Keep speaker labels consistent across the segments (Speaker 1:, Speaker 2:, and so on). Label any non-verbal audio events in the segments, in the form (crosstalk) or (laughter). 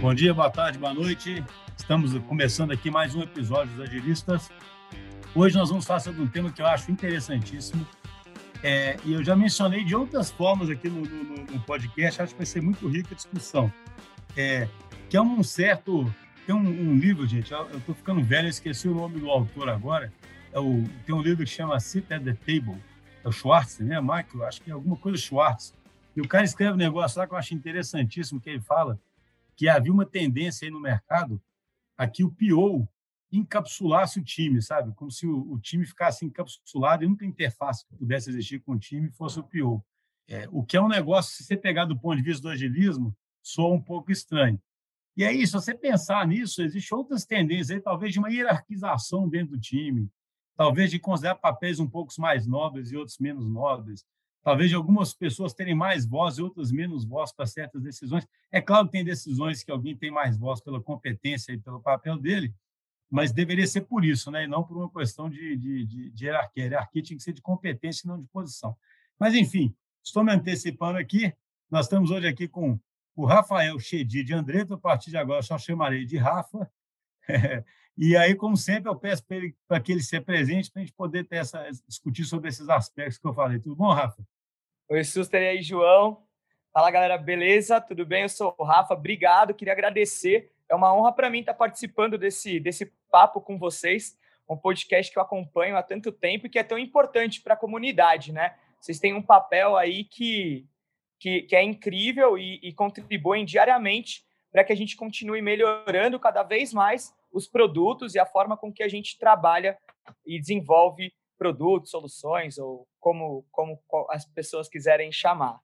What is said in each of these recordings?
Speaker 1: Bom dia, boa tarde, boa noite. Estamos começando aqui mais um episódio dos Agilistas. Hoje nós vamos falar sobre um tema que eu acho interessantíssimo. É, e eu já mencionei de outras formas aqui no, no, no, podcast, acho que vai ser muito rica a discussão. É, que é um certo. Tem um, um livro, gente, eu estou ficando velho, esqueci o nome do autor agora. É o, tem um livro que chama Sit at the Table. É o Schwartz, né? Michael, acho que é alguma coisa Schwartz. E o cara escreve um negócio lá que eu acho interessantíssimo, que ele fala que havia uma tendência aí no mercado a que o PO encapsulasse o time, sabe? Como se o, o time ficasse encapsulado e nunca interface que pudesse existir com o time fosse o PO. É, o que é um negócio, se você pegar do ponto de vista do agilismo, soa um pouco estranho. E aí, se você pensar nisso, existem outras tendências aí, talvez de uma hierarquização dentro do time, talvez de considerar papéis um pouco mais nobres e outros menos nobres, talvez de algumas pessoas terem mais voz e outras menos voz para certas decisões. É claro que tem decisões que alguém tem mais voz pela competência e pelo papel dele, mas deveria ser por isso, né? e não por uma questão de, de, de, de hierarquia. A hierarquia tinha que ser de competência e não de posição. Mas, enfim, estou me antecipando aqui. Nós estamos hoje aqui com o Rafael Chedi de Andreto, a partir de agora só chamarei de Rafa. (laughs) e aí, como sempre, eu peço para, que ele seja presente para a gente poder essa, discutir sobre esses aspectos que eu falei. Tudo bom, Rafa?
Speaker 2: Oi, Suster, e aí, João? Fala, galera, beleza? Tudo bem? Eu sou o Rafa, obrigado. Queria agradecer. É uma honra para mim estar participando desse, desse papo com vocês, um podcast que eu acompanho há tanto tempo e que é tão importante para a comunidade, né? Vocês têm um papel aí que, que, que é incrível e, e contribuem diariamente para que a gente continue melhorando cada vez mais os produtos e a forma com que a gente trabalha e desenvolve produtos, soluções, ou como, como as pessoas quiserem chamar.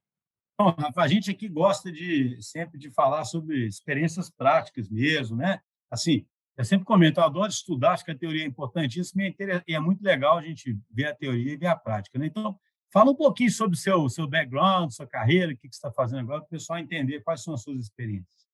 Speaker 1: Bom, Rafa, a gente aqui gosta de sempre de falar sobre experiências práticas mesmo, né? Assim, eu sempre comento, eu adoro estudar, acho que a teoria é importantíssima e é muito legal a gente ver a teoria e ver a prática. Né? Então, fala um pouquinho sobre o seu, seu background, sua carreira, o que você está fazendo agora, para o pessoal entender quais são as suas experiências.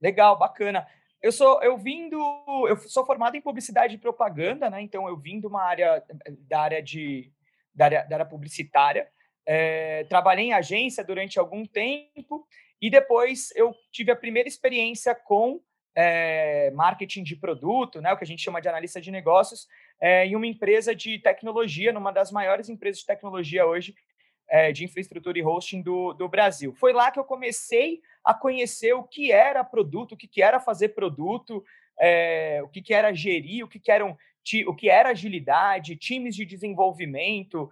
Speaker 2: Legal, bacana. Eu sou, eu vim do, eu sou formado em publicidade e propaganda, né? Então eu vim de uma área da área de da área, da área publicitária. É, trabalhei em agência durante algum tempo e depois eu tive a primeira experiência com é, marketing de produto, né, o que a gente chama de analista de negócios, é, em uma empresa de tecnologia, numa das maiores empresas de tecnologia hoje, de infraestrutura e hosting do, do Brasil. Foi lá que eu comecei a conhecer o que era produto, o que, que era fazer produto, é, o que, que era gerir, o que, que eram o que era agilidade, times de desenvolvimento,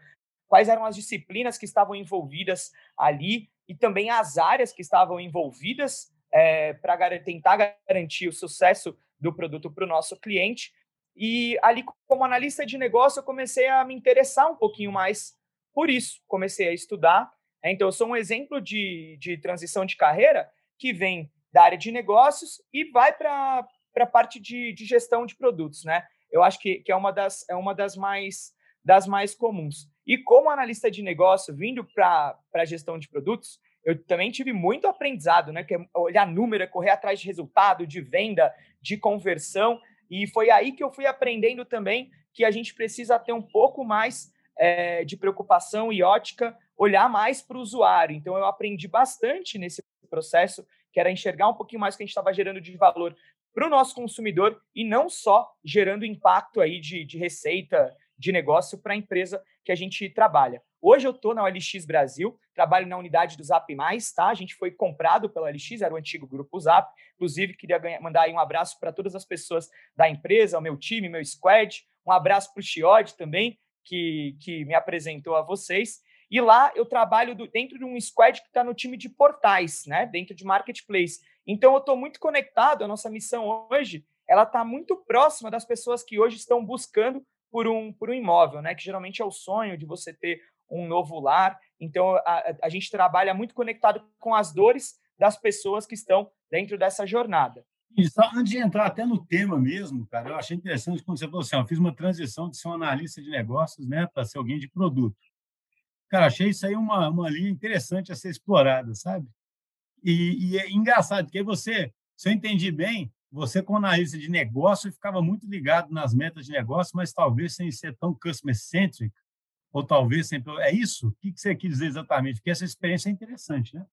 Speaker 2: quais eram as disciplinas que estavam envolvidas ali e também as áreas que estavam envolvidas é, para tentar garantir o sucesso do produto para o nosso cliente. E ali, como analista de negócio, eu comecei a me interessar um pouquinho mais por isso, comecei a estudar. Né? Então, eu sou um exemplo de, de transição de carreira que vem da área de negócios e vai para a parte de, de gestão de produtos, né? Eu acho que, que é uma das, é uma das mais das mais comuns. E como analista de negócio, vindo para a gestão de produtos, eu também tive muito aprendizado, né? Que é olhar número, é correr atrás de resultado, de venda, de conversão. E foi aí que eu fui aprendendo também que a gente precisa ter um pouco mais é, de preocupação e ótica, olhar mais para o usuário. Então, eu aprendi bastante nesse processo, que era enxergar um pouquinho mais o que a gente estava gerando de valor para o nosso consumidor e não só gerando impacto aí de, de receita, de negócio para a empresa que a gente trabalha. Hoje eu estou na OLX Brasil, trabalho na unidade do Zap Mais, tá? A gente foi comprado pela OLX, era o antigo grupo Zap. Inclusive, queria ganhar, mandar aí um abraço para todas as pessoas da empresa, o meu time, meu squad. Um abraço para o Chiod também, que, que me apresentou a vocês. E lá eu trabalho do, dentro de um squad que está no time de portais, né? Dentro de marketplace. Então eu estou muito conectado. A nossa missão hoje, ela está muito próxima das pessoas que hoje estão buscando por um, por um imóvel, né? Que geralmente é o sonho de você ter um novo lar. Então a, a gente trabalha muito conectado com as dores das pessoas que estão dentro dessa jornada.
Speaker 1: Antes de entrar até no tema mesmo, cara, eu achei interessante quando você falou assim, eu fiz uma transição de ser um analista de negócios, né, para ser alguém de produto. Cara, achei isso aí uma, uma linha interessante a ser explorada, sabe? E, e é engraçado, porque você, se eu entendi bem, você como analista de negócio ficava muito ligado nas metas de negócio, mas talvez sem ser tão customer-centric, ou talvez sem... É isso? O que você quis dizer exatamente? Porque essa experiência é interessante, né?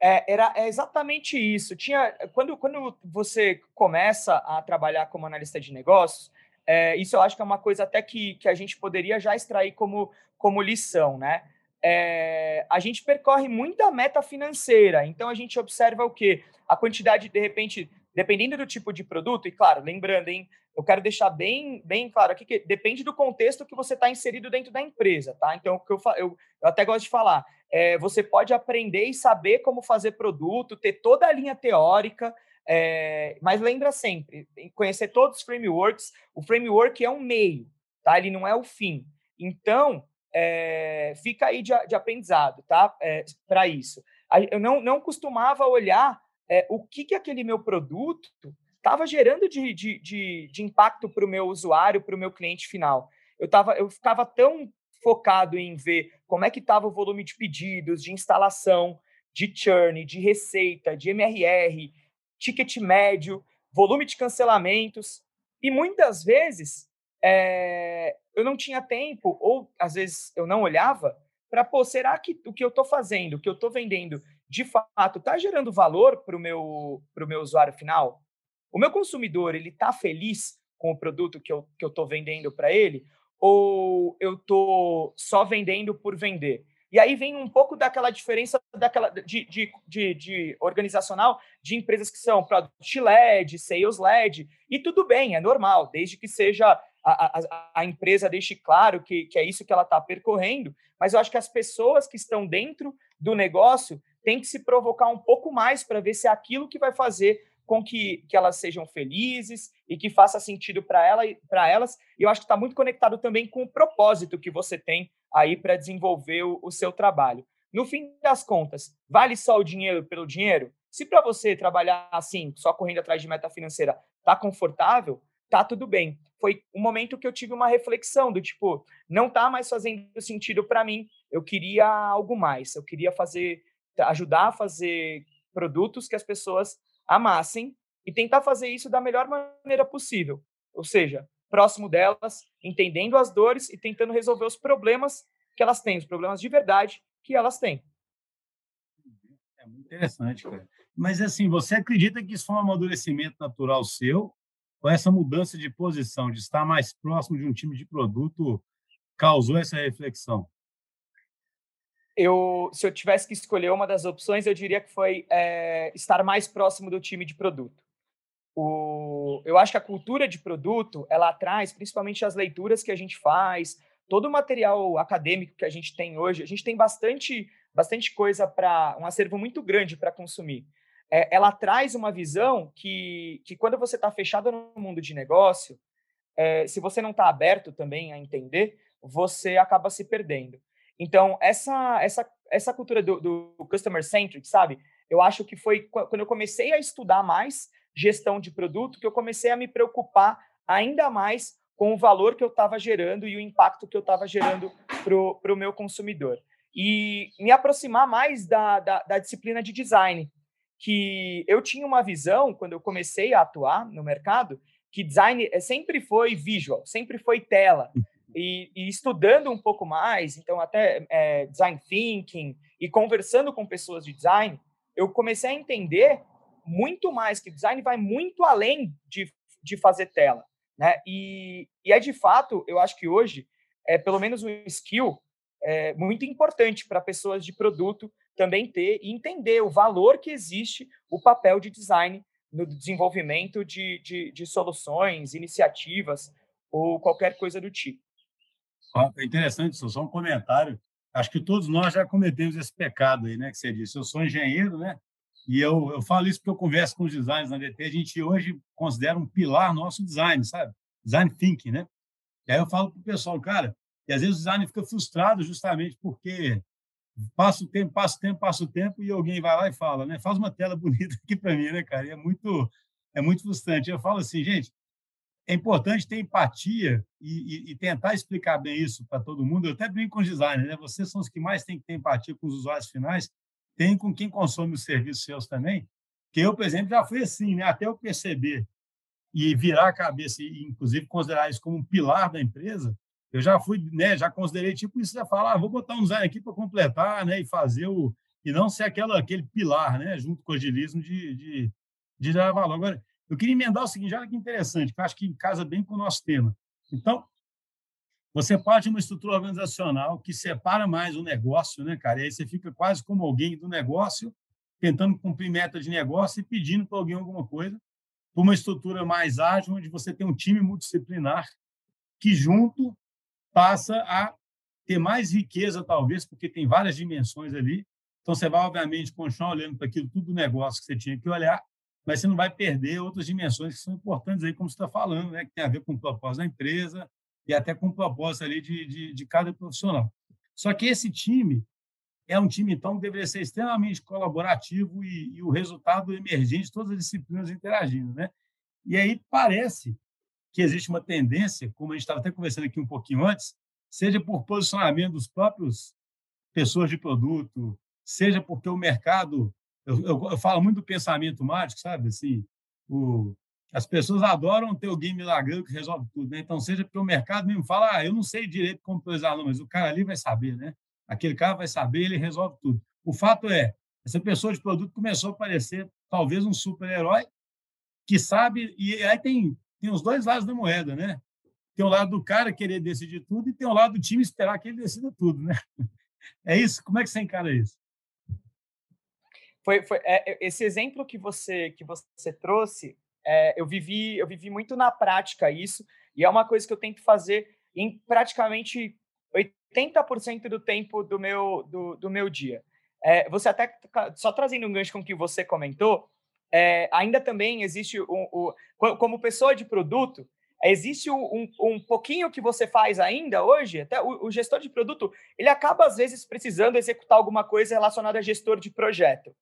Speaker 2: É, era é exatamente isso. Tinha quando, quando você começa a trabalhar como analista de negócios, é, isso eu acho que é uma coisa até que, que a gente poderia já extrair como, como lição, né? É, a gente percorre muita meta financeira, então a gente observa o quê? A quantidade, de repente, dependendo do tipo de produto, e claro, lembrando, hein, eu quero deixar bem, bem claro aqui que depende do contexto que você está inserido dentro da empresa, tá? Então, o que eu, eu, eu até gosto de falar, é, você pode aprender e saber como fazer produto, ter toda a linha teórica, é, mas lembra sempre, conhecer todos os frameworks, o framework é um meio, tá? Ele não é o fim. Então, é, fica aí de, de aprendizado, tá? É, Para isso. Eu não, não costumava olhar é, o que, que aquele meu produto estava gerando de, de, de, de impacto para o meu usuário, para o meu cliente final. Eu, tava, eu ficava tão focado em ver como é que estava o volume de pedidos, de instalação, de churn, de receita, de MRR, ticket médio, volume de cancelamentos. E muitas vezes é, eu não tinha tempo, ou às vezes eu não olhava, para, pô, será que o que eu estou fazendo, o que eu estou vendendo, de fato está gerando valor para o meu, meu usuário final? O meu consumidor, ele está feliz com o produto que eu estou vendendo para ele? Ou eu estou só vendendo por vender? E aí vem um pouco daquela diferença daquela de, de, de, de organizacional de empresas que são Product LED, Sales LED, e tudo bem, é normal, desde que seja a, a, empresa deixe claro que, que é isso que ela está percorrendo, mas eu acho que as pessoas que estão dentro do negócio tem que se provocar um pouco mais para ver se é aquilo que vai fazer com que, que elas sejam felizes e que faça sentido para ela, elas. E eu acho que está muito conectado também com o propósito que você tem aí para desenvolver o, o seu trabalho. No fim das contas, vale só o dinheiro pelo dinheiro? Se para você trabalhar assim, só correndo atrás de meta financeira, tá confortável, tá tudo bem. Foi um momento que eu tive uma reflexão do tipo, não tá mais fazendo sentido para mim. Eu queria algo mais. Eu queria fazer ajudar a fazer produtos que as pessoas amassem e tentar fazer isso da melhor maneira possível. Ou seja, próximo delas, entendendo as dores e tentando resolver os problemas que elas têm, os problemas de verdade que elas têm.
Speaker 1: É muito interessante, cara. Mas assim, você acredita que isso foi um amadurecimento natural seu? Ou essa mudança de posição, de estar mais próximo de um time de produto, causou essa reflexão?
Speaker 2: eu, se eu tivesse que escolher uma das opções, eu diria que foi é, estar mais próximo do time de produto. O, eu acho que a cultura de produto, ela traz, principalmente as leituras que a gente faz, todo o material acadêmico que a gente tem hoje, a gente tem bastante, bastante coisa para, um acervo muito grande para consumir. É, ela traz uma visão que, que quando você está fechado no mundo de negócio, é, se você não está aberto também a entender, você acaba se perdendo. Então, essa, essa, essa cultura do, do customer centric, sabe? Eu acho que foi quando eu comecei a estudar mais gestão de produto que eu comecei a me preocupar ainda mais com o valor que eu estava gerando e o impacto que eu estava gerando para o meu consumidor. E me aproximar mais da, da, da, disciplina de design, que eu tinha uma visão, quando eu comecei a atuar no mercado, que design eh, sempre foi visual, sempre foi tela, e, e, estudando um pouco mais, então até é, design thinking e conversando com pessoas de design, eu comecei a entender muito mais que design vai muito além de, de fazer tela, né? E, e é de fato, eu acho que hoje é pelo menos um skill é, muito importante para pessoas de produto também ter e entender o valor que existe o papel de design no desenvolvimento de, de, de soluções, iniciativas ou qualquer coisa do tipo.
Speaker 1: Interessante, só um comentário. Acho que todos nós já cometemos esse pecado aí, né? Que você disse. Eu sou engenheiro, né? E eu, eu falo isso porque eu converso com os designers na DT. A gente hoje considera um pilar nosso design, sabe? Design thinking, né? E aí eu falo para o pessoal, cara, e às vezes o designer fica frustrado justamente porque passa o tempo, passa o tempo, passa o tempo e alguém vai lá e fala, né? Faz uma tela (laughs) bonita aqui para mim, né, cara? E é muito, é muito frustrante. Eu falo assim, gente, é importante ter empatia e, e, e tentar explicar bem isso para todo mundo. Eu até brinco com os designers, né? Vocês são os que mais têm que ter empatia com os usuários finais, tem com quem consome os serviços seus também. Que eu, por exemplo, já fui assim, né? Até eu perceber e virar a cabeça e, inclusive, considerar isso como um pilar da empresa, eu já fui, né? Já considerei tipo isso, já falar, ah, vou botar um design aqui para completar, né? E fazer o e não ser aquela, aquele pilar, né, junto com o agilismo, de, de, de dar valor. Agora, eu queria emendar o seguinte, olha que interessante, que eu acho que casa bem com o nosso tema. Então, você parte de uma estrutura organizacional que separa mais o negócio, né, cara? E aí você fica quase como alguém do negócio, tentando cumprir meta de negócio e pedindo para alguém alguma coisa, para uma estrutura mais ágil, onde você tem um time multidisciplinar que junto passa a ter mais riqueza, talvez, porque tem várias dimensões ali. Então, você vai, obviamente, continuar olhando para aquilo tudo do negócio que você tinha que olhar, mas você não vai perder outras dimensões que são importantes aí, como você está falando, né? que tem a ver com o propósito da empresa e até com o propósito ali de, de, de cada profissional. Só que esse time é um time, então, que deveria ser extremamente colaborativo e, e o resultado emergente todas as disciplinas interagindo. Né? E aí parece que existe uma tendência, como a gente estava até conversando aqui um pouquinho antes, seja por posicionamento dos próprios pessoas de produto, seja porque o mercado eu, eu, eu, falo muito do pensamento mágico, sabe? Assim, o, as pessoas adoram ter alguém milagroso que resolve tudo, né? Então, seja porque o mercado mesmo fala, ah, eu não sei direito como pesar, não, mas o cara ali vai saber, né? Aquele cara vai saber, ele resolve tudo. O fato é, essa pessoa de produto começou a parecer talvez um super-herói que sabe, e aí tem, tem os dois lados da moeda, né? Tem o lado do cara querer decidir tudo e tem o lado do time esperar que ele decida tudo, né? (laughs) É isso? Como é que você encara isso?
Speaker 2: foi, foi é, é, esse exemplo que você que você trouxe. É, eu vivi eu vivi muito na prática isso e é uma coisa que eu tento fazer em praticamente 80% do tempo do meu do, do meu dia. É, você até só trazendo um gancho com o que você comentou, é, ainda também existe um, um, como pessoa de produto existe um, um, pouquinho que você faz ainda hoje, até o, o, gestor de produto, ele acaba às vezes precisando executar alguma coisa relacionada a gestor de projeto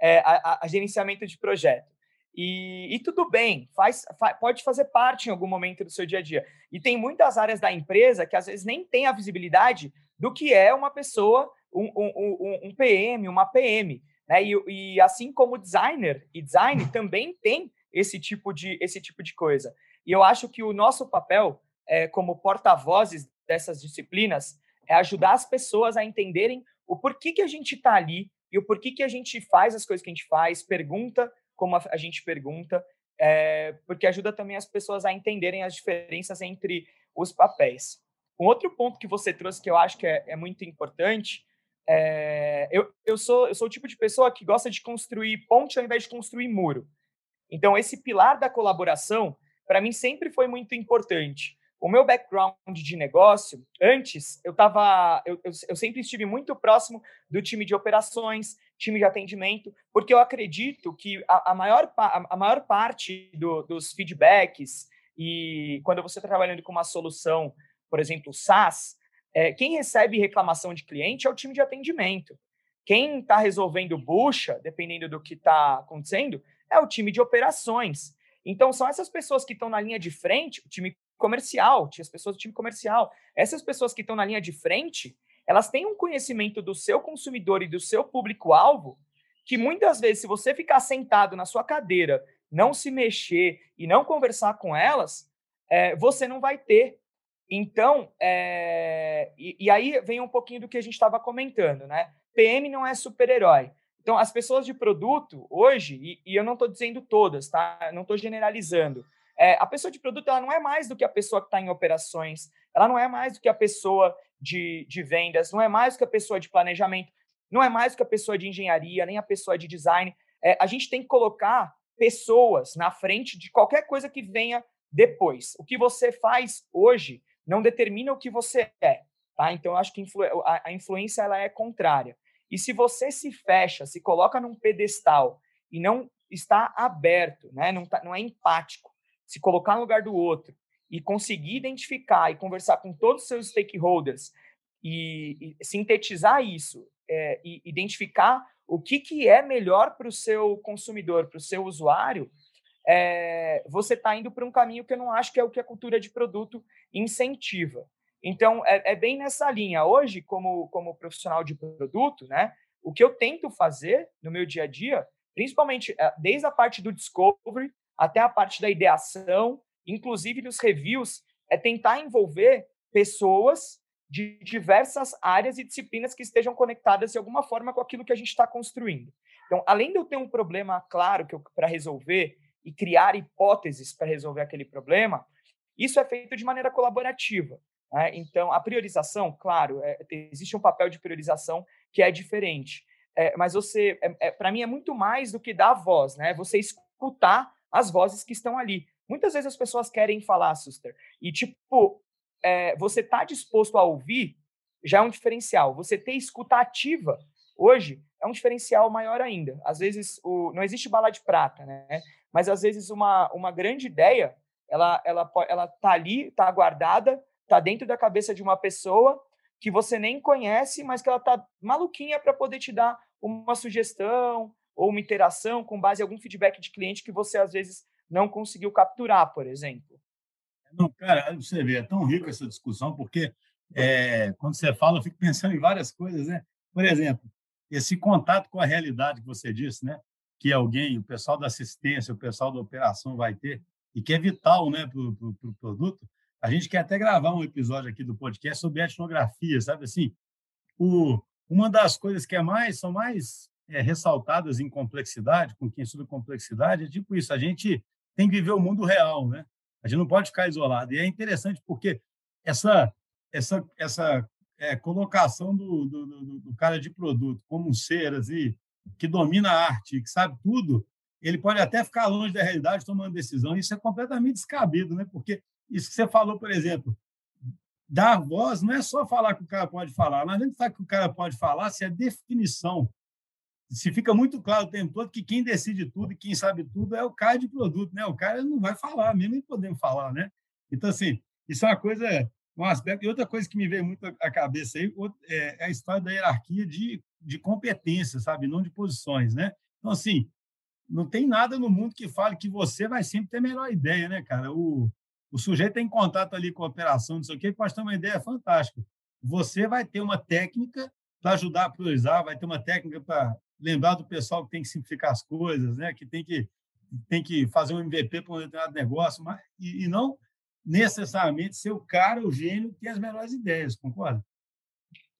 Speaker 2: é, a, a, gerenciamento de projeto. E, e tudo bem, faz, faz, pode fazer parte em algum momento do seu dia a dia. E tem muitas áreas da empresa que às vezes nem tem a visibilidade do que é uma pessoa, um, um, um, PM, uma PM. Né? E, e, assim como designer e design também tem esse tipo de, esse tipo de coisa. E eu acho que o nosso papel é, como porta-vozes dessas disciplinas é ajudar as pessoas a entenderem o porquê que a gente está ali, e o porquê que a gente faz as coisas que a gente faz, pergunta como a, gente pergunta, é, porque ajuda também as pessoas a entenderem as diferenças entre os papéis. Um outro ponto que você trouxe que eu acho que é, é muito importante é, eu, eu, sou, eu sou o tipo de pessoa que gosta de construir ponte ao invés de construir muro. Então, esse pilar da colaboração, para mim, sempre foi muito importante. O meu background de negócio, antes, eu tava, eu, eu, eu, sempre estive muito próximo do time de operações, time de atendimento, porque eu acredito que a, a maior, a, a, maior parte do, dos feedbacks e quando você está trabalhando com uma solução, por exemplo, SaaS, é, quem recebe reclamação de cliente é o time de atendimento. Quem está resolvendo bucha, dependendo do que está acontecendo, é o time de operações. Então, são essas pessoas que estão na linha de frente, o time comercial, as pessoas do time comercial. Essas pessoas que estão na linha de frente, elas têm um conhecimento do seu consumidor e do seu público-alvo que muitas vezes, se você ficar sentado na sua cadeira, não se mexer e não conversar com elas, é, você não vai ter. Então, é, e, e, aí vem um pouquinho do que a gente estava comentando, né? PM não é super-herói. Então, as pessoas de produto, hoje, e, e eu não estou dizendo todas, tá? Eu não estou generalizando, é, a pessoa de produto ela não é mais do que a pessoa que está em operações, ela não é mais do que a pessoa de, de vendas, não é mais do que a pessoa de planejamento, não é mais do que a pessoa de engenharia, nem a pessoa de design. É, a gente tem que colocar pessoas na frente de qualquer coisa que venha depois. O que você faz hoje não determina o que você é. Tá? Então, eu acho que influ a, a influência ela é contrária. E se você se fecha, se coloca num pedestal e não está aberto, né? não, tá, não é empático, se colocar no lugar do outro e conseguir identificar e conversar com todos os seus stakeholders e, e sintetizar isso, é, e identificar o que, que é melhor para o seu consumidor, para o seu usuário, é, você está indo para um caminho que eu não acho que é o que a cultura de produto incentiva. Então, é, é, bem nessa linha. Hoje, como, como profissional de produto, né, o que eu tento fazer no meu dia a dia, principalmente é, desde a parte do discovery, até a parte da ideação, inclusive nos reviews, é tentar envolver pessoas de diversas áreas e disciplinas que estejam conectadas de alguma forma com aquilo que a gente está construindo. Então, além de eu ter um problema claro para resolver e criar hipóteses para resolver aquele problema, isso é feito de maneira colaborativa. Né? Então, a priorização, claro, é, existe um papel de priorização que é diferente. É, mas você, é, é para mim, é muito mais do que dar voz, né? Você escutar as vozes que estão ali. Muitas vezes as pessoas querem falar, Suster, e tipo, é, você está disposto a ouvir já é um diferencial. Você ter escuta ativa hoje é um diferencial maior ainda. Às vezes o, não existe bala de prata, né? Mas às vezes uma, uma grande ideia ela ela ela tá ali, tá guardada, tá dentro da cabeça de uma pessoa que você nem conhece, mas que ela tá maluquinha para poder te dar uma sugestão ou uma interação com base em algum feedback de cliente que você às vezes não conseguiu capturar, por exemplo.
Speaker 1: Não, cara, você vê, é tão rico essa discussão, porque é, quando você fala, eu fico pensando em várias coisas, né? Por exemplo, esse contato com a realidade que você disse, né? Que alguém, o pessoal da assistência, o pessoal da operação vai ter, e que é vital né, para o pro, pro produto. A gente quer até gravar um episódio aqui do podcast sobre etnografia, sabe assim? O, uma das coisas que é mais, são mais é, ressaltadas em complexidade, com quem estuda complexidade, é tipo isso, a gente tem que viver o mundo real, né? A gente não pode ficar isolado. E é interessante porque essa, essa, essa é, colocação do, do, do, do, cara de produto como um ser assim, que domina a arte, que sabe tudo, ele pode até ficar longe da realidade tomando decisão. Isso é completamente descabido, né? Porque isso que você falou, por exemplo, dar voz não é só falar que o cara pode falar. Não adianta falar que o cara pode falar se a definição se fica muito claro o tempo todo que quem decide tudo e quem sabe tudo é o cara de produto, né? O cara não vai falar, mesmo nem podemos falar, né? Então, assim, isso é uma coisa, um aspecto. E outra coisa que me veio muito à cabeça aí é, é a história da hierarquia de, de competência, sabe? Não de posições, né? Então, assim, não tem nada no mundo que fale que você vai sempre ter a melhor ideia, né, cara? O, o sujeito tem contato ali com a operação, não sei o quê, pode ter uma ideia fantástica. Você vai ter uma técnica para ajudar a priorizar, vai ter uma técnica para lembrar do pessoal que tem que simplificar as coisas, né? que tem que, tem que fazer um MVP para um determinado negócio, mas, e, e não necessariamente ser o cara, o gênio, que tem as melhores ideias, concorda?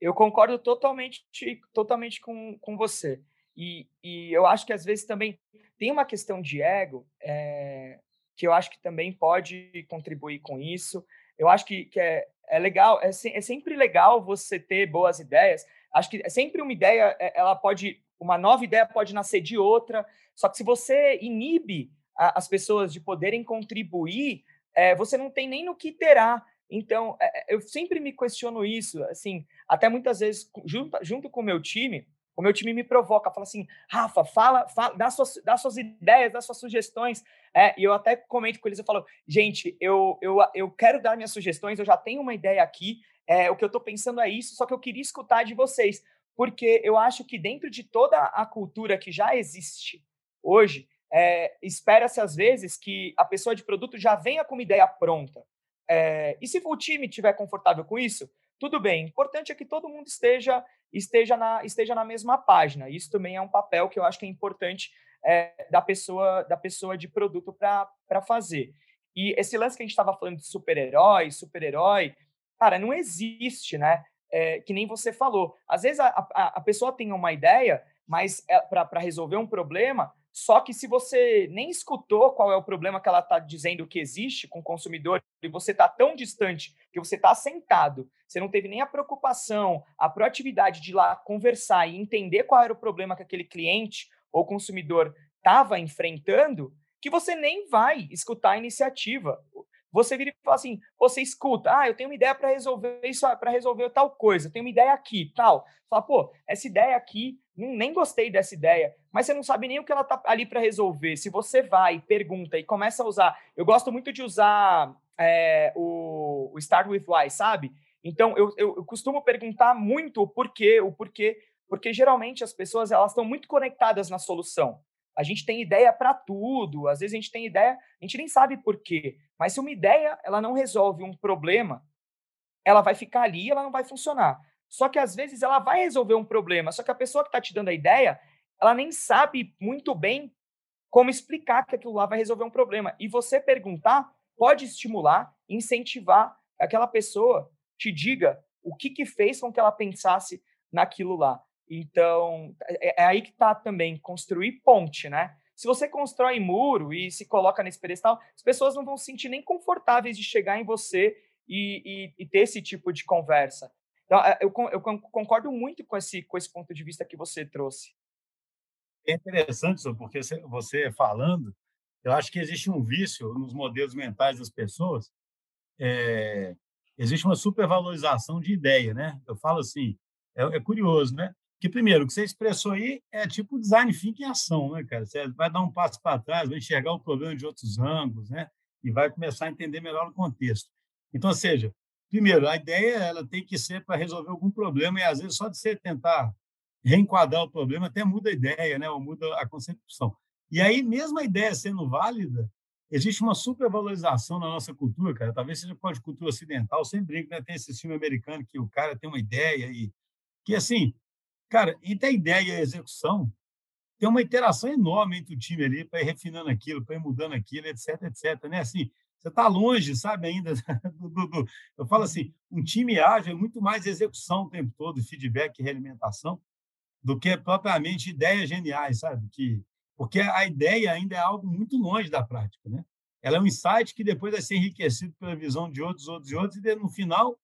Speaker 2: Eu concordo totalmente, totalmente com, com você. E, e eu acho que às vezes também tem uma questão de ego é, que eu acho que também pode contribuir com isso. Eu acho que, que é, é legal, é, é sempre legal você ter boas ideias. Acho que é sempre uma ideia, é, ela pode uma nova ideia pode nascer de outra. Só que se você inibe a, as pessoas de poderem contribuir, é, você não tem nem no que terá. Então, é, eu sempre me questiono isso, assim, até muitas vezes, junto, junto com o meu time, o meu time me provoca, fala assim, Rafa, fala, fala dá, suas, dá suas ideias, dá suas sugestões. É, e eu até comento com eles, eu falo, gente, eu, eu, eu quero dar minhas sugestões, eu já tenho uma ideia aqui, é, o que eu estou pensando é isso, só que eu queria escutar de vocês porque eu acho que dentro de toda a cultura que já existe hoje, é, espera-se às vezes que a pessoa de produto já venha com uma ideia pronta. É, e se o time estiver confortável com isso, tudo bem. O importante é que todo mundo esteja esteja na, esteja na mesma página. Isso também é um papel que eu acho que é importante é, da pessoa da pessoa de produto para fazer. E esse lance que a gente estava falando de super-herói, super-herói, cara, não existe, né? é, que nem você falou. Às vezes a, a, a pessoa tem uma ideia, mas é para resolver um problema, só que se você nem escutou qual é o problema que ela está dizendo que existe com o consumidor, e você está tão distante que você está sentado, você não teve nem a preocupação, a proatividade de ir lá conversar e entender qual era o problema que aquele cliente ou consumidor estava enfrentando, que você nem vai escutar a iniciativa. Você vira e fala assim, você escuta, ah, eu tenho uma ideia para resolver isso, para resolver tal coisa, eu tenho uma ideia aqui, tal. Fala, pô, essa ideia aqui, nem gostei dessa ideia, mas você não sabe nem o que ela tá ali para resolver. Se você vai, pergunta e começa a usar, eu gosto muito de usar é, o, o Start with Why, sabe? Então eu, eu, eu costumo perguntar muito o porquê, o porquê, porque geralmente as pessoas elas estão muito conectadas na solução. A gente tem ideia para tudo, às vezes a gente tem ideia, a gente nem sabe por quê. Mas se uma ideia ela não resolve um problema, ela vai ficar ali, ela não vai funcionar. Só que às vezes ela vai resolver um problema, só que a pessoa que está te dando a ideia, ela nem sabe muito bem como explicar que aquilo lá vai resolver um problema. E você perguntar pode estimular, incentivar aquela pessoa te diga o que, que fez com que ela pensasse naquilo lá. Então, é, é aí que está também construir ponte, né? Se você constrói muro e se coloca nesse pedestal, as pessoas não vão se sentir nem confortáveis de chegar em você e, e, e ter esse tipo de conversa. Então, é, eu, eu, concordo muito com esse, com esse ponto de vista que você trouxe.
Speaker 1: É interessante, porque você falando, eu acho que existe um vício nos modelos mentais das pessoas. É, existe uma supervalorização de ideia, né? Eu falo assim, é, é curioso, né? Que primeiro, o que você expressou aí é tipo design thinking em ação, né, cara? Você vai dar um passo para trás, vai enxergar o problema de outros ângulos, né? E vai começar a entender melhor o contexto. Então, ou seja, primeiro, a ideia ela tem que ser para resolver algum problema e às vezes só de você tentar reenquadrar o problema até muda a ideia, né? Ou muda a concepção. E aí, mesmo a ideia sendo válida, existe uma supervalorização na nossa cultura, cara. Talvez seja por cultura ocidental. Sempre brinco, né? Tem esse filme americano que o cara tem uma ideia e que assim Cara, entre a ideia e a execução, tem uma interação enorme entre o time ali para ir refinando aquilo, para ir mudando aquilo, etc, etc. Né? Assim, você está longe, sabe, ainda. (laughs) Do, do, eu falo assim, um time ágil é muito mais execução o tempo todo, feedback e realimentação, do que propriamente ideias geniais, sabe? Que, porque a ideia ainda é algo muito longe da prática, né? Ela é um insight que depois vai ser enriquecido pela visão de outros, outros e outros, e no final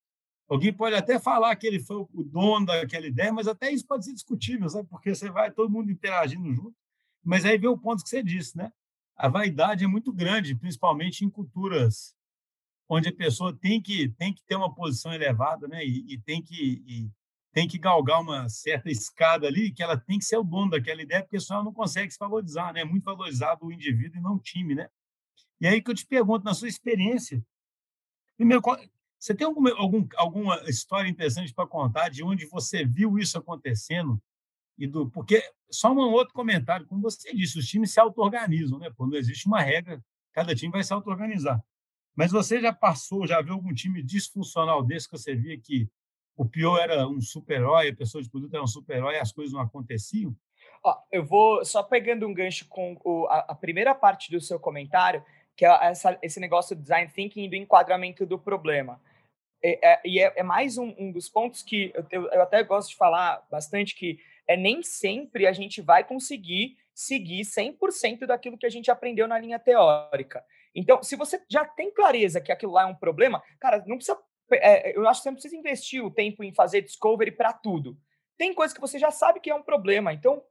Speaker 1: Alguém pode até falar que ele foi o dono daquela ideia, mas até isso pode ser discutível, sabe? Porque você vai todo mundo interagindo junto. Mas aí vem o ponto que você disse, né? A vaidade é muito grande, principalmente em culturas onde a pessoa tem que tem que ter uma posição elevada, né? E, e tem que e tem que galgar uma certa escada ali, que ela tem que ser o dono daquela ideia, porque senão ela não consegue se valorizar, né? É muito valorizado o indivíduo e não o time, né? E aí que eu te pergunto, na sua experiência, primeiro, você tem alguma, algum, alguma história interessante para contar de onde você viu isso acontecendo? E do, porque, só um outro comentário, como você disse, os times se auto-organizam, né? Quando existe uma regra, cada time vai se auto-organizar. Mas você já passou, já viu algum time disfuncional desse que você via que o pior era um super-herói, a pessoa de produto era um super-herói as coisas não aconteciam?
Speaker 2: Ó, eu vou só pegando um gancho com o, a, a, primeira parte do seu comentário, que é essa, esse negócio do design thinking e do enquadramento do problema. É, é, e é, é, mais um, um, dos pontos que eu, eu, até gosto de falar bastante, que é nem sempre a gente vai conseguir seguir 100% daquilo que a gente aprendeu na linha teórica. Então, se você já tem clareza que aquilo lá é um problema, cara, não precisa. É, eu acho que você não precisa investir o tempo em fazer discovery para tudo. Tem coisa que você já sabe que é um problema. Então,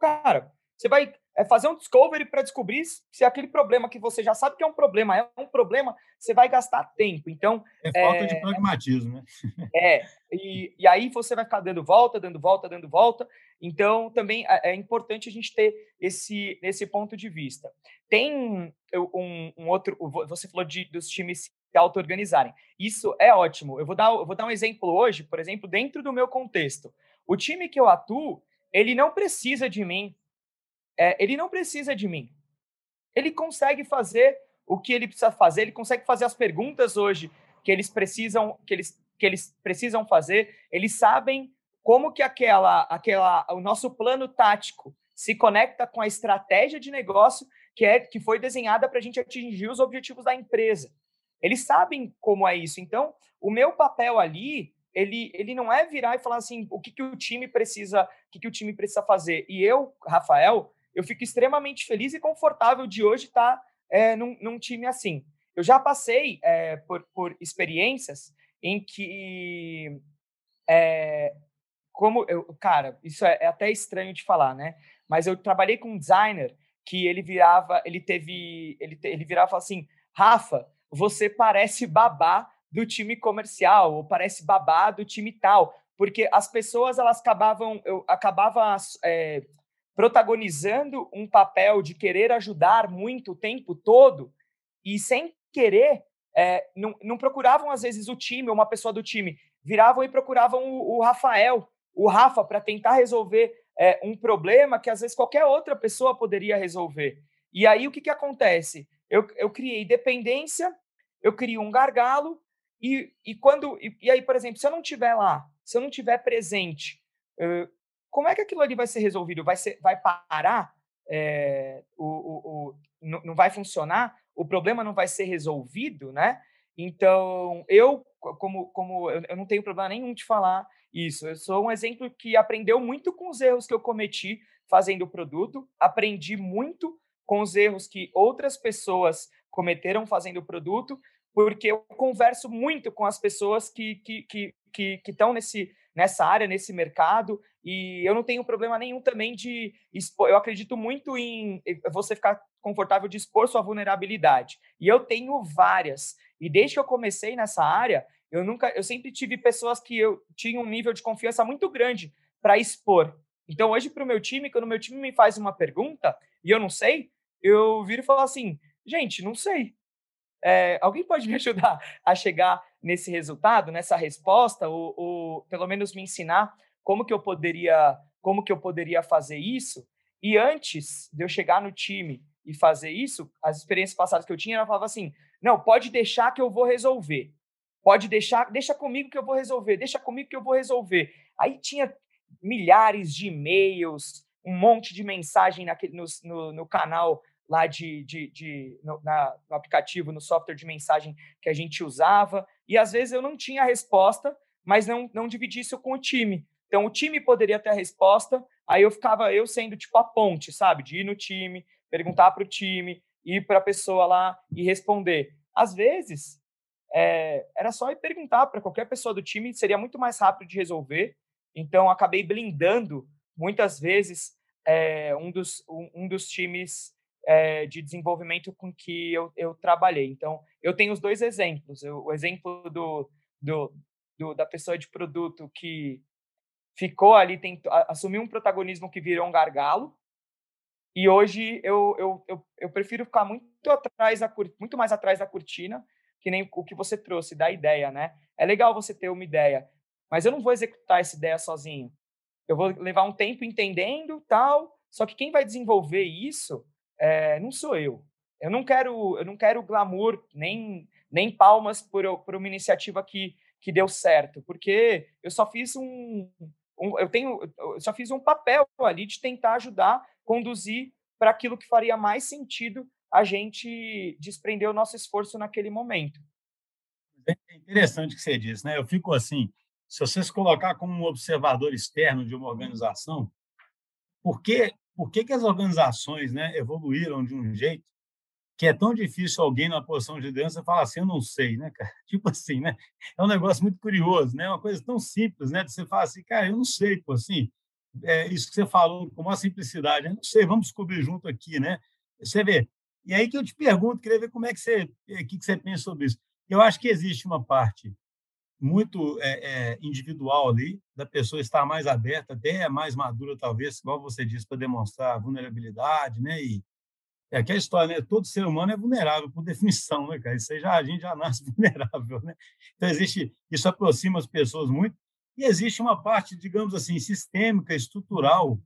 Speaker 2: cara, você vai é fazer um discovery para descobrir se aquele problema que você já sabe que é um problema é um problema, você vai gastar tempo. Então
Speaker 1: é falta é, de pragmatismo, né? (laughs)
Speaker 2: É e, e aí você vai ficar dando volta, dando volta, dando volta. Então também é, é importante a gente ter esse esse ponto de vista. Tem um, um outro, você falou de dos times se auto-organizarem. Isso é ótimo. Eu vou dar eu vou dar um exemplo hoje, por exemplo, dentro do meu contexto. O time que eu atuo, ele não precisa de mim é, ele não precisa de mim. Ele consegue fazer o que ele precisa fazer, ele consegue fazer as perguntas hoje que eles precisam, que eles, que eles precisam fazer, eles sabem como que aquela, aquela, o nosso plano tático se conecta com a estratégia de negócio que é que foi desenhada para a gente atingir os objetivos da empresa. Eles sabem como é isso. Então, o meu papel ali, ele, ele não é virar e falar assim, o que, que o time precisa, o que, que o time precisa fazer. E eu, Rafael, eu fico extremamente feliz e confortável de hoje estar é, num, num, time assim. Eu já passei é, por, por, experiências em que, é, como eu, cara, isso é, é, até estranho de falar, né? Mas eu trabalhei com um designer que ele virava, ele teve, ele, ele virava assim, Rafa, você parece babá do time comercial ou parece babá do time tal, porque as pessoas elas acabavam, eu acabava é, protagonizando um papel de querer ajudar muito o tempo todo e sem querer, é, não, não, procuravam às vezes o time, uma pessoa do time, viravam e procuravam o, o Rafael, o Rafa, para tentar resolver é, um problema que às vezes qualquer outra pessoa poderia resolver. E aí o que, que acontece? Eu, eu criei dependência, eu crio um gargalo, e, e quando. E, e aí, por exemplo, se eu não estiver lá, se eu não estiver presente, como é que aquilo ali vai ser resolvido? Vai, ser, vai parar? É, o, o, o, não vai funcionar? O problema não vai ser resolvido, né? Então, eu, como, como eu não tenho problema nenhum de falar isso. Eu sou um exemplo que aprendeu muito com os erros que eu cometi fazendo o produto, aprendi muito com os erros que outras pessoas cometeram fazendo o produto, porque eu converso muito com as pessoas que que que que estão nesse nessa área, nesse mercado, e eu não tenho problema nenhum também de expor. Eu acredito muito em você ficar confortável de expor sua vulnerabilidade. E eu tenho várias. E desde que eu comecei nessa área, eu nunca, eu sempre tive pessoas que eu tinha um nível de confiança muito grande para expor. Então hoje para o meu time, quando o meu time me faz uma pergunta e eu não sei, eu viro e falo assim, gente, não sei. É, alguém pode me (laughs) ajudar a chegar nesse resultado, nessa resposta, ou, ou pelo menos me ensinar como que eu poderia, como que eu poderia fazer isso? E antes de eu chegar no time e fazer isso, as experiências passadas que eu tinha, ela falava assim: não, pode deixar que eu vou resolver. Pode deixar, deixa comigo que eu vou resolver, deixa comigo que eu vou resolver. Aí tinha milhares de e-mails, um monte de mensagem naquele, no, no, no canal lá de, de, de no, na, no, aplicativo, no software de mensagem que a gente usava, e às vezes eu não tinha a resposta, mas não, não dividi isso com o time. Então o time poderia ter a resposta, aí eu ficava eu sendo tipo a ponte, sabe? De ir no time, perguntar para o time, ir para a pessoa lá e responder. Às vezes, é, era só ir perguntar para qualquer pessoa do time, seria muito mais rápido de resolver. Então, acabei blindando muitas vezes é, um, dos, um, um, dos times é, de desenvolvimento com que eu, eu trabalhei. Então, eu tenho os dois exemplos. Eu, o exemplo do, do, do, da pessoa de produto que ficou ali, tentou, assumiu um protagonismo que virou um gargalo, e hoje eu, eu, eu, eu prefiro ficar muito atrás da muito mais atrás da cortina, que nem o que você trouxe da ideia, né? É legal você ter uma ideia, mas eu não vou executar essa ideia sozinho. Eu vou levar um tempo entendendo tal. Só que quem vai desenvolver isso é, não sou eu. Eu não quero, eu não quero glamour nem nem palmas por, por uma iniciativa que que deu certo, porque eu só fiz um, um eu tenho, eu só fiz um papel ali de tentar ajudar conduzir para aquilo que faria mais sentido a gente desprender o nosso esforço naquele momento.
Speaker 1: É interessante o que você disse, né? Eu fico assim, se você se colocar como um observador externo de uma organização, por que, por que, que as organizações né, evoluíram de um jeito que é tão difícil alguém na posição de liderança falar assim, eu não sei, né, cara? (laughs) Tipo assim, né? É um negócio muito curioso, né? É uma coisa tão simples, né? De você falar assim, cara, eu não sei, pô, assim, é, isso que você falou com uma simplicidade. Eu não sei, vamos descobrir junto aqui, né? Você vê. E aí que eu te pergunto, queria ver como é que você, é, que, que você pensa sobre isso. Eu acho que existe uma parte muito é, é, individual ali, da pessoa estar mais aberta, até mais madura, talvez, igual você disse, para demonstrar vulnerabilidade, né? E é aquela história, né? Todo ser humano é vulnerável, por (laughs) definição, né, cara? Isso já, a gente já nasce (laughs) vulnerável, né? Então, existe, isso aproxima as pessoas muito, e existe uma parte, digamos assim, sistêmica, estrutural,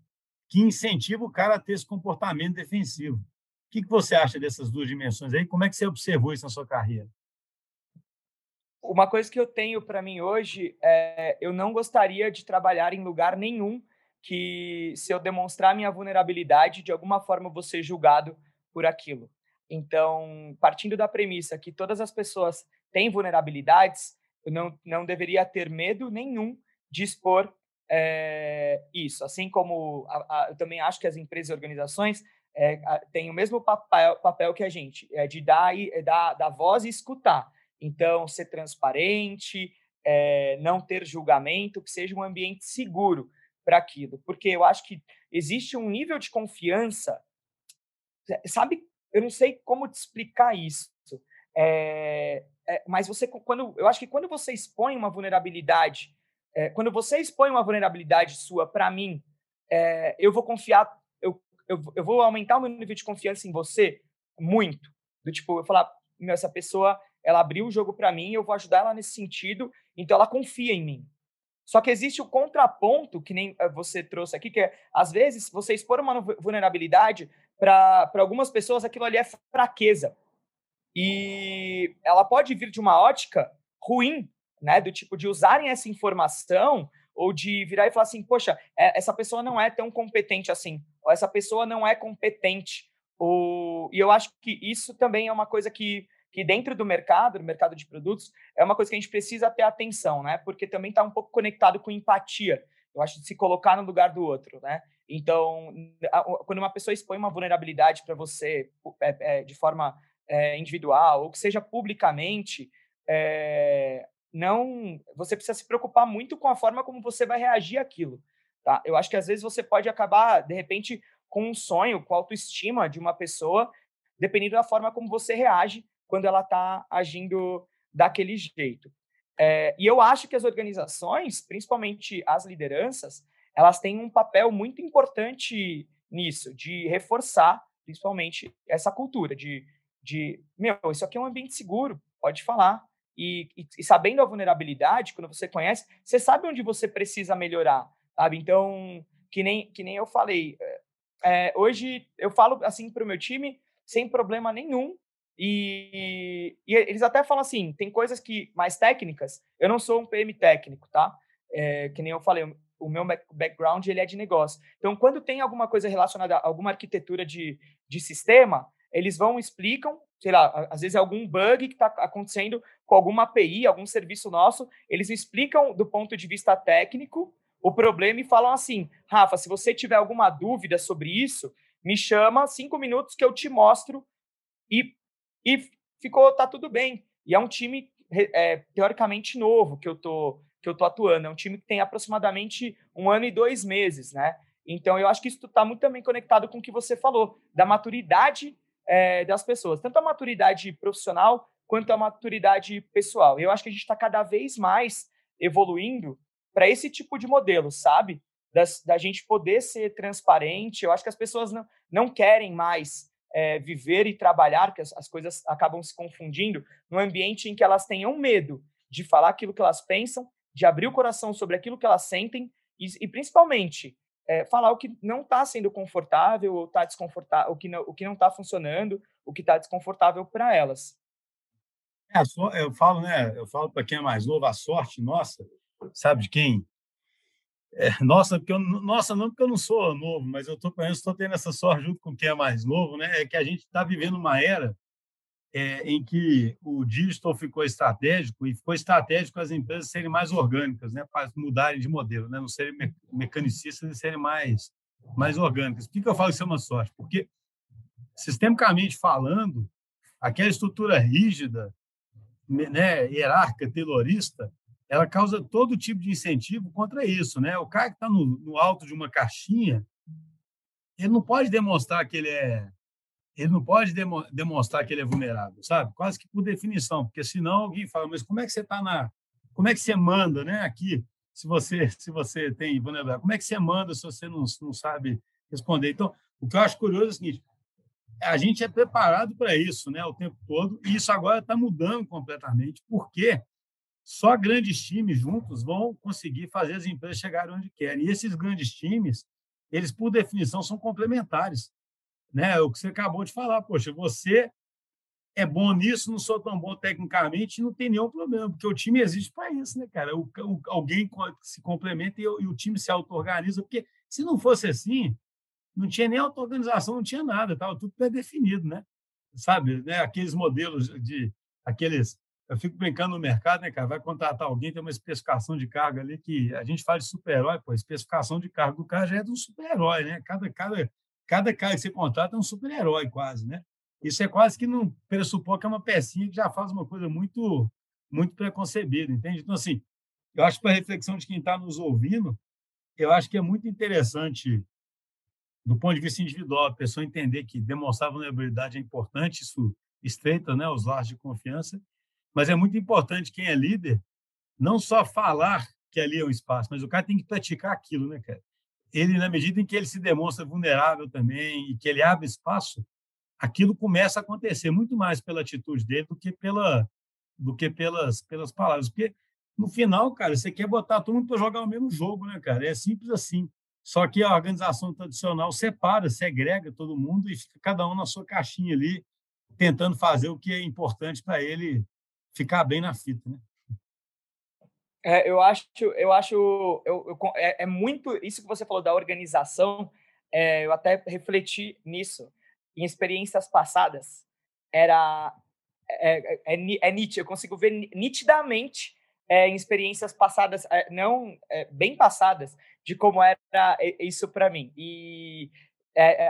Speaker 1: que incentiva o cara a ter esse comportamento defensivo. O que, você acha dessas duas dimensões aí? Como é que você observou isso na sua carreira?
Speaker 2: Uma coisa que eu tenho para mim hoje é eu não gostaria de trabalhar em lugar nenhum que, se eu demonstrar minha vulnerabilidade, de alguma forma vou ser julgado por aquilo. Então, partindo da premissa que todas as pessoas têm vulnerabilidades, eu não, não deveria ter medo nenhum de expor é, isso. Assim como a, a, eu também acho que as empresas e organizações é, a, têm o mesmo papel, papel que a gente, é de dar, é dar, dar voz e escutar. Então, ser transparente, é, não ter julgamento, que seja um ambiente seguro para aquilo. Porque eu acho que existe um nível de confiança, sabe? Eu não sei como te explicar isso. É, é, mas você, quando, eu acho que quando você expõe uma vulnerabilidade, quando você expõe uma vulnerabilidade sua para mim, eu vou confiar, eu, eu, eu, vou aumentar o meu nível de confiança em você muito. Do tipo, eu falar, essa pessoa, ela abriu o jogo para mim, eu vou ajudar ela nesse sentido, então ela confia em mim. Só que existe o contraponto, que nem eh, você trouxe aqui, que é, às vezes, você expor uma vulnerabilidade, para algumas pessoas aquilo ali é fraqueza. E ela pode vir de uma ótica ruim, né? Do tipo de usarem essa informação ou de virar e falar assim, poxa, é, essa pessoa não é tão competente assim, ou essa pessoa não é competente. Ou... E eu acho que isso também é uma coisa que, que dentro do mercado, no mercado de produtos, é uma coisa que a gente precisa ter atenção, né? Porque também está um pouco conectado com empatia. Eu acho de se colocar no lugar do outro, né? Então, quando uma pessoa expõe uma vulnerabilidade para você é, é, de forma é, individual ou que seja publicamente, não, você precisa se preocupar muito com a forma como você vai reagir àquilo, tá? Eu acho que às vezes você pode acabar de repente com um sonho, com a autoestima de uma pessoa, dependendo da forma como você reage quando ela está agindo daquele jeito. É, e eu acho que as organizações, principalmente as lideranças, elas têm um papel muito importante nisso, de reforçar, principalmente, essa cultura de, de meu, isso aqui é um ambiente seguro, pode falar. E, e, e sabendo a vulnerabilidade, quando você conhece, você sabe onde você precisa melhorar, sabe? Então, que nem, que nem eu falei, é, hoje eu falo assim para o meu time sem problema nenhum. E, e, eles até falam assim: tem coisas que mais técnicas. Eu não sou um PM técnico, tá? É, que nem eu falei, o meu background ele é de negócio. Então, quando tem alguma coisa relacionada a alguma arquitetura de, de sistema, eles vão explicam, sei lá, às vezes é algum bug que está acontecendo com alguma API, algum serviço nosso, eles explicam do ponto de vista técnico o problema e falam assim: Rafa, se você tiver alguma dúvida sobre isso, me chama cinco minutos que eu te mostro e, e ficou, tá tudo bem. E é um time é, teoricamente novo que eu tô que eu tô atuando. É um time que tem aproximadamente um ano e dois meses, né? Então eu acho que isso está muito também conectado com o que você falou da maturidade é, das pessoas, tanto a maturidade profissional quanto a maturidade pessoal. Eu acho que a gente está cada vez mais evoluindo para esse tipo de modelo, sabe? Das, da gente poder ser transparente. Eu acho que as pessoas não, não querem mais é, viver e trabalhar, que as, as coisas acabam se confundindo, num ambiente em que elas tenham medo de falar aquilo que elas pensam, de abrir o coração sobre aquilo que elas sentem e, e principalmente, é, falar o que não está sendo confortável ou está desconfortável, o que não, o que não está funcionando, o que está desconfortável para elas.
Speaker 1: É, eu falo, né? Eu falo para quem é mais novo, a sorte nossa sabe de quem? É, nossa, porque eu, nossa, não porque eu não sou novo, mas eu estou estou tendo essa sorte junto com quem é mais novo, né? É que a gente está vivendo uma era é, em que o digital ficou estratégico e ficou estratégico as empresas serem mais orgânicas, né? Para mudarem de modelo, né? Não serem me mecanicistas e serem mais mais orgânicas. Por que, que eu falo que isso é uma sorte? Porque sistemicamente falando, aquela estrutura rígida, né, hierárquica, terrorista, ela causa todo tipo de incentivo contra isso, né? O cara que está no, no, alto de uma caixinha, ele não pode demonstrar que ele é, ele não pode demo, demonstrar que ele é vulnerável, sabe? Quase que por definição, porque senão alguém fala, mas como é que você está na, como é que você manda, né? Aqui, se você se você tem vulnerabilidade, como é que você manda se você não, não sabe responder? Então, o que eu acho curioso é o seguinte: a gente é preparado para isso, né? O tempo todo e isso agora está mudando completamente, porque só grandes times juntos vão conseguir fazer as empresas chegarem onde querem. E esses grandes times, eles, por definição, são complementares. Né? O que você acabou de falar, poxa, você é bom nisso, não sou tão bom tecnicamente, não tem nenhum problema, porque o time existe para isso, né, cara? O, o, alguém se complementa e, e o time se auto-organiza, porque se não fosse assim, não tinha nem auto-organização, não tinha nada, estava tudo pré-definido, né? Sabe, né? aqueles modelos de aqueles eu fico brincando no mercado, né, cara? Vai contratar alguém, tem uma especificação de carga ali que a gente fala de super-herói, pô, a especificação de carga do cara já é de um super-herói, né? Cada, cada, cada cara que você contrata é um super-herói, quase, né? Isso é quase que não pressupor que é uma pecinha que já faz uma coisa muito, muito preconcebida, entende? Então, assim, eu acho que para a reflexão de quem está nos ouvindo, eu acho que é muito interessante, do ponto de vista individual, a pessoa entender que demonstrar vulnerabilidade é importante, isso estreita né, os laços de confiança, mas é muito importante quem é líder não só falar que ali é um espaço, mas o cara tem que praticar aquilo, né, cara? Ele, na medida em que ele se demonstra vulnerável também e que ele abre espaço, aquilo começa a acontecer muito mais pela atitude dele do que pela do que pelas pelas palavras, porque no final, cara, você quer botar todo mundo para jogar o mesmo jogo, né, cara? É simples assim. Só que a organização tradicional separa, segrega todo mundo e fica cada um na sua caixinha ali, tentando fazer o que é importante para ele ficar bem na fita, né?
Speaker 2: É, eu acho, eu acho, eu, eu, é, é, muito isso que você falou da organização. É, eu até refleti nisso em experiências passadas. Era é, é, é, é nítido, eu consigo ver nitidamente é, em experiências passadas, não bem passadas, de como era isso para mim. E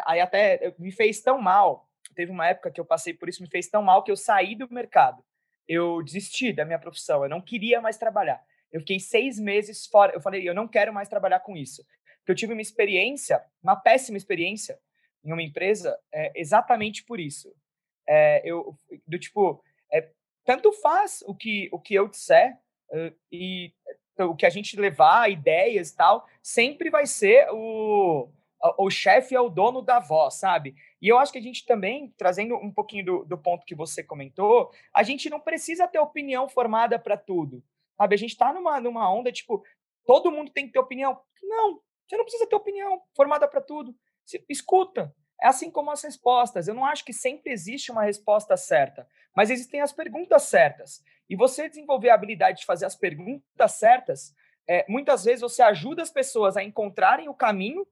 Speaker 2: aí até me fez tão mal. Teve uma época que eu passei por isso, me fez tão mal que eu saí do mercado. Eu desisti da minha profissão, eu não queria mais trabalhar. Eu fiquei seis meses fora. Eu falei, eu não quero mais trabalhar com isso. Porque eu tive uma experiência, uma péssima experiência, em uma empresa, é, exatamente por isso. É, eu, do tipo, é, tanto faz o que, o que eu disser e o que a gente levar, ideias e tal, sempre vai ser o, o chefe é o dono da voz, sabe? E eu acho que a gente também, trazendo um pouquinho do, do ponto que você comentou, a gente não precisa ter opinião formada para tudo, sabe? A gente está numa, numa onda, tipo, todo mundo tem que ter opinião. Não, você não precisa ter opinião formada para tudo. Escuta, é assim como as respostas. Eu não acho que sempre existe uma resposta certa, mas existem as perguntas certas. E você desenvolver a habilidade de fazer as perguntas certas, é, muitas vezes você ajuda as pessoas a encontrarem o caminho,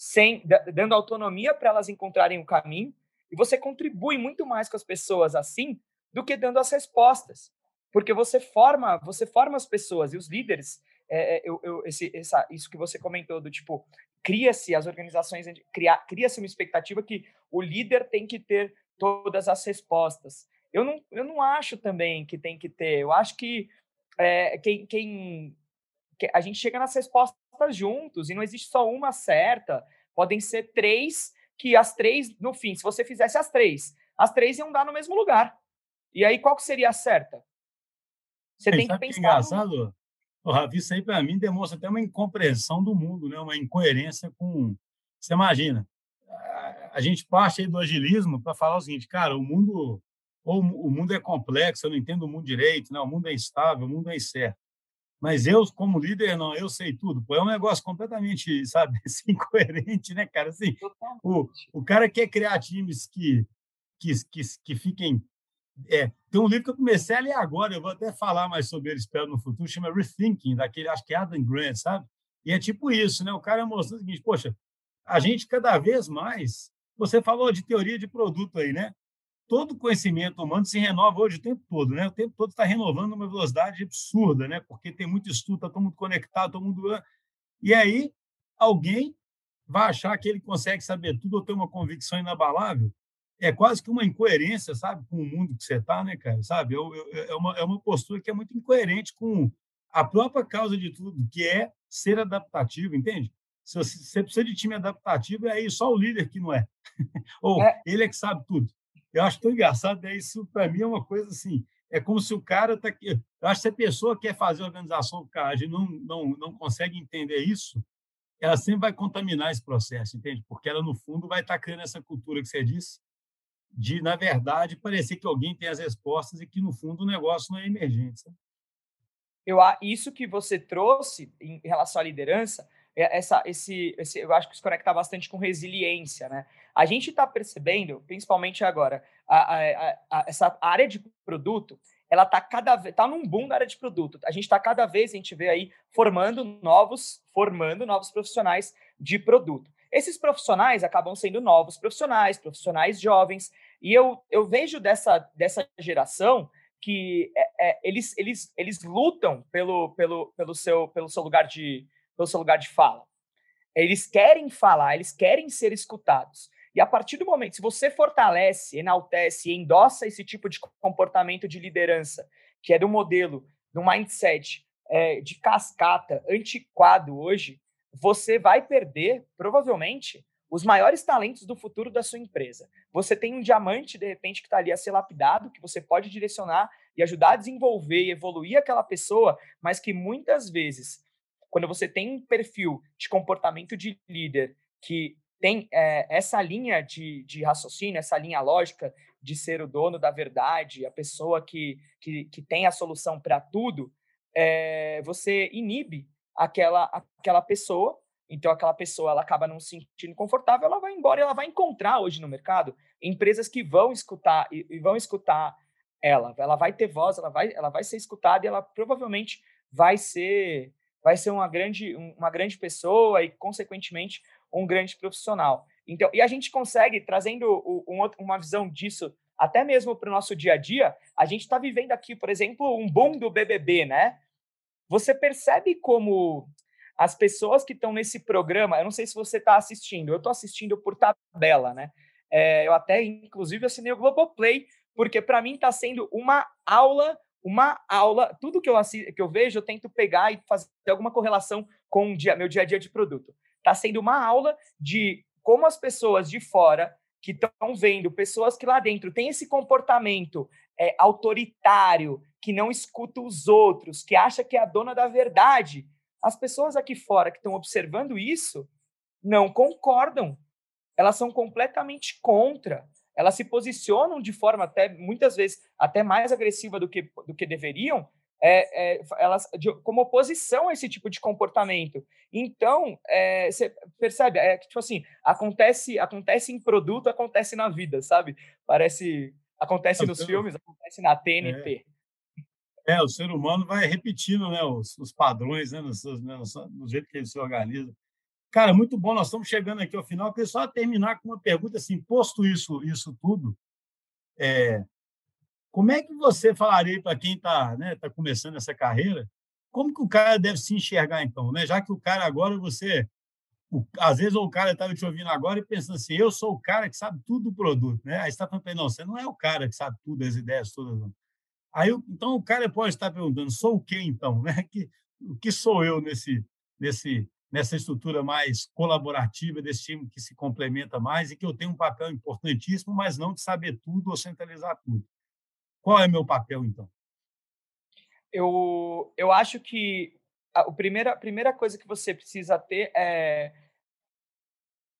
Speaker 2: sem dando autonomia para elas encontrarem o caminho, e você contribui muito mais com as pessoas assim do que dando as respostas, porque você forma, você forma as pessoas e os líderes. É, eu, eu, esse, essa, isso que você comentou do tipo, cria-se as organizações, cria-se uma expectativa que o líder tem que ter todas as respostas. Eu não, eu não acho também que tem que ter. Eu acho que é, quem, quem que a gente chega nas respostas juntos e não existe só uma certa. Podem ser três que as três, no fim, se você fizesse as três, as três iam dar no mesmo lugar. E aí, qual que seria a certa?
Speaker 1: Você tem que pensar. Que é engraçado? O Ravi, isso aí para mim demonstra até uma incompreensão do mundo, né? uma incoerência com. Você imagina, a gente parte aí do agilismo para falar o seguinte, cara, o mundo ou o mundo é complexo, eu não entendo o mundo direito, não, o mundo é instável, o mundo é incerto. Mas eu, como líder, não, eu sei tudo. Pô, é um negócio completamente, sabe, (laughs) assim, incoerente, né, cara? Assim, o, o cara quer criar times que, que, que, que fiquem é, tem um livro que eu comecei a ler agora, eu vou até falar mais sobre ele, espero, no futuro, chama Rethinking, daquele, acho que é Adam Grant, sabe? E é tipo isso, né? O cara mostrando o seguinte, poxa, a gente cada vez mais, você falou de teoria de produto aí, né? Todo conhecimento humano se renova hoje o tempo todo, né? O tempo todo está renovando uma velocidade absurda, né? Porque tem muito estudo, está todo mundo conectado, todo mundo... E aí, alguém vai achar que ele consegue saber tudo ou ter uma convicção inabalável é quase que uma incoerência, sabe, com o mundo que você está, né, cara? Sabe? Eu, eu, é, uma, é uma postura que é muito incoerente com a própria causa de tudo, que é ser adaptativo, entende? Se você, você precisa de time adaptativo, é aí só o líder que não é. (laughs) Ou é. ele é que sabe tudo. Eu acho tão engraçado, é isso para mim é uma coisa assim, é como se o cara tá aqui. Eu acho que se a pessoa quer fazer organização e não, não, não consegue entender isso, ela sempre vai contaminar esse processo, entende? Porque ela, no fundo, vai estar tá criando essa cultura que você disse, de, na verdade, parecer que alguém tem as respostas e que, no fundo, o negócio não é emergente.
Speaker 2: Eu, isso que você trouxe em relação à liderança, essa, esse, esse, eu acho que se conecta bastante com resiliência. Né? A gente está percebendo, principalmente agora, a, a, a, essa área de produto, ela está cada vez tá num boom da área de produto. A gente está cada vez, a gente vê aí, formando novos, formando novos profissionais de produto. Esses profissionais acabam sendo novos profissionais, profissionais jovens, e eu, eu vejo dessa, dessa geração que é, é, eles, eles, eles lutam pelo, pelo, pelo, seu, pelo, seu lugar de, pelo seu lugar de fala. Eles querem falar, eles querem ser escutados. E a partir do momento, se você fortalece, enaltece e endossa esse tipo de comportamento de liderança, que é do modelo, do mindset é, de cascata, antiquado hoje, você vai perder, provavelmente, os maiores talentos do futuro da sua empresa. Você tem um diamante, de repente, que está ali a ser lapidado, que você pode direcionar e ajudar a desenvolver e evoluir aquela pessoa, mas que muitas vezes, quando você tem um perfil de comportamento de líder que tem é, essa linha de, de raciocínio, essa linha lógica de ser o dono da verdade, a pessoa que, que, que tem a solução para tudo, é, você inibe aquela, aquela pessoa. Então, aquela pessoa ela acaba não se sentindo confortável, ela vai embora ela vai encontrar hoje no mercado empresas que vão escutar e, e vão escutar ela. Ela vai ter voz, ela vai, ela vai ser escutada e ela provavelmente vai ser vai ser uma grande, uma grande pessoa e, consequentemente, um grande profissional. Então, e a gente consegue, trazendo um, uma visão disso até mesmo para o nosso dia a dia, a gente está vivendo aqui, por exemplo, um boom do BBB, né? Você percebe como as pessoas que estão nesse programa, eu não sei se você está assistindo, eu estou assistindo por tabela, né? É, eu até, inclusive, assinei o Globoplay, porque para mim está sendo uma aula, uma aula. Tudo que eu, assisto, que eu vejo, eu tento pegar e fazer alguma correlação com o dia, meu dia a dia de produto. Está sendo uma aula de como as pessoas de fora que estão vendo, pessoas que lá dentro têm esse comportamento é, autoritário, que não escuta os outros, que acha que é a dona da verdade, as pessoas aqui fora que estão observando isso não concordam. Elas são completamente contra. Elas se posicionam de forma até muitas vezes até mais agressiva do que, do que deveriam, é, é, elas de, como oposição a esse tipo de comportamento. Então, é, você percebe, é que tipo assim, acontece, acontece em produto, acontece na vida, sabe? Parece acontece nos filmes, acontece na TNT.
Speaker 1: É, o ser humano vai repetindo né, os, os padrões, né, no, no, no, jeito que ele se organiza. Cara, muito bom, nós estamos chegando aqui ao final. Eu queria só terminar com uma pergunta assim, posto isso, isso tudo, é, como é que você falaria para quem está né, tá começando essa carreira, como que o cara deve se enxergar então, né? Já que o cara agora você o, às vezes o cara estava te ouvindo agora e pensando assim, eu sou o cara que sabe tudo do produto, né? Aí está falando, não, você não é o cara que sabe tudo, as ideias todas. Não. Aí, então, o cara pode estar perguntando, sou o quê, então? Né? (laughs) Que, o que sou eu nesse, nesse, nessa estrutura mais colaborativa, desse time que se complementa mais e que eu tenho um papel importantíssimo, mas não de saber tudo ou centralizar tudo. Qual é meu papel, então?
Speaker 2: Eu, eu acho que a, primeira, a primeira coisa que você precisa ter é,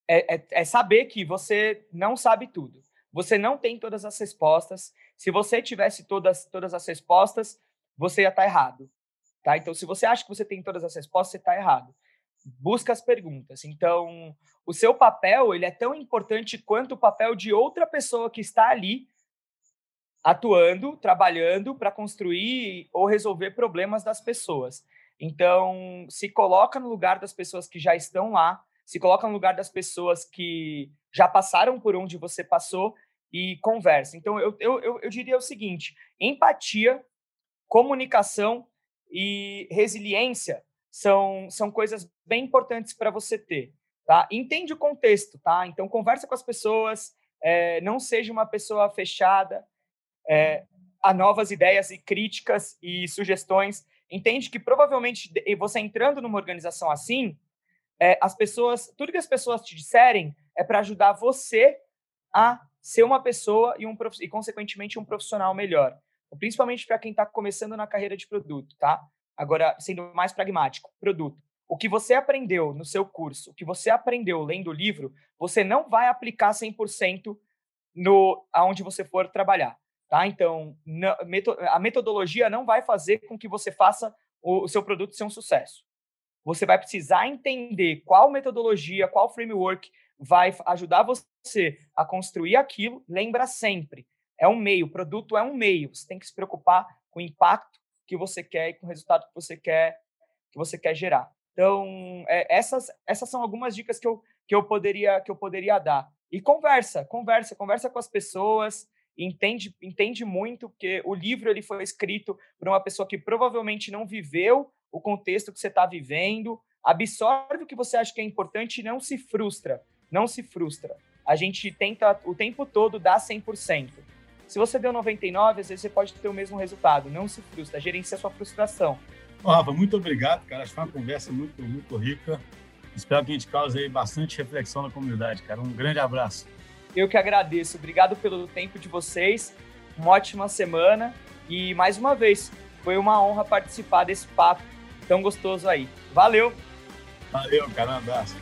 Speaker 2: é, é, é saber que você não sabe tudo. Você não tem todas as respostas. Se você tivesse todas, todas as respostas, você ia estar tá errado. Tá? Então, se você acha que você tem todas as respostas, você está errado. Busca as perguntas. Então, o seu papel ele é tão importante quanto o papel de outra pessoa que está ali atuando, trabalhando para construir ou resolver problemas das pessoas. Então, se coloca no lugar das pessoas que já estão lá, se coloca no lugar das pessoas que já passaram por onde você passou e conversa. Então, eu, eu, eu diria o seguinte: empatia, comunicação e resiliência são, são coisas bem importantes para você ter. Tá? Entende o contexto, tá? Então, conversa com as pessoas, é, não seja uma pessoa fechada é, a novas ideias e críticas e sugestões. Entende que provavelmente você entrando numa organização assim, é, as pessoas, tudo que as pessoas te disserem é para ajudar você a ser uma pessoa e, um, e consequentemente, um profissional melhor. Principalmente para quem está começando na carreira de produto, tá? Agora, sendo mais pragmático, produto. O que você aprendeu no seu curso, o que você aprendeu lendo o livro, você não vai aplicar 100% no aonde você for trabalhar, tá? Então, a metodologia não vai fazer com que você faça o, seu produto ser um sucesso. Você vai precisar entender qual metodologia, qual framework vai ajudar você a construir aquilo. Lembra sempre, é um meio, produto é um meio. Você tem que se preocupar com o impacto que você quer e com o resultado que você quer que você quer gerar. Então, é, essas, essas são algumas dicas que eu, que eu poderia que eu poderia dar. E conversa, conversa, conversa com as pessoas, entende entende muito que o livro ele foi escrito por uma pessoa que provavelmente não viveu o contexto que você está vivendo, absorve o que você acha que é importante e não se frustra. Não se frustra. A gente tenta o tempo todo dar 100%. Se você deu 99, às vezes você pode ter o mesmo resultado. Não se frustra, gerencia a sua frustração.
Speaker 1: Rafa, muito obrigado, cara. Acho que foi uma conversa muito, muito rica. Espero que a gente cause aí bastante reflexão na comunidade, cara. Um grande abraço.
Speaker 2: Eu que agradeço. Obrigado pelo tempo de vocês. Uma ótima semana. E mais uma vez, foi uma honra participar desse papo tão gostoso aí. Valeu!
Speaker 1: Valeu, cara. Um abraço.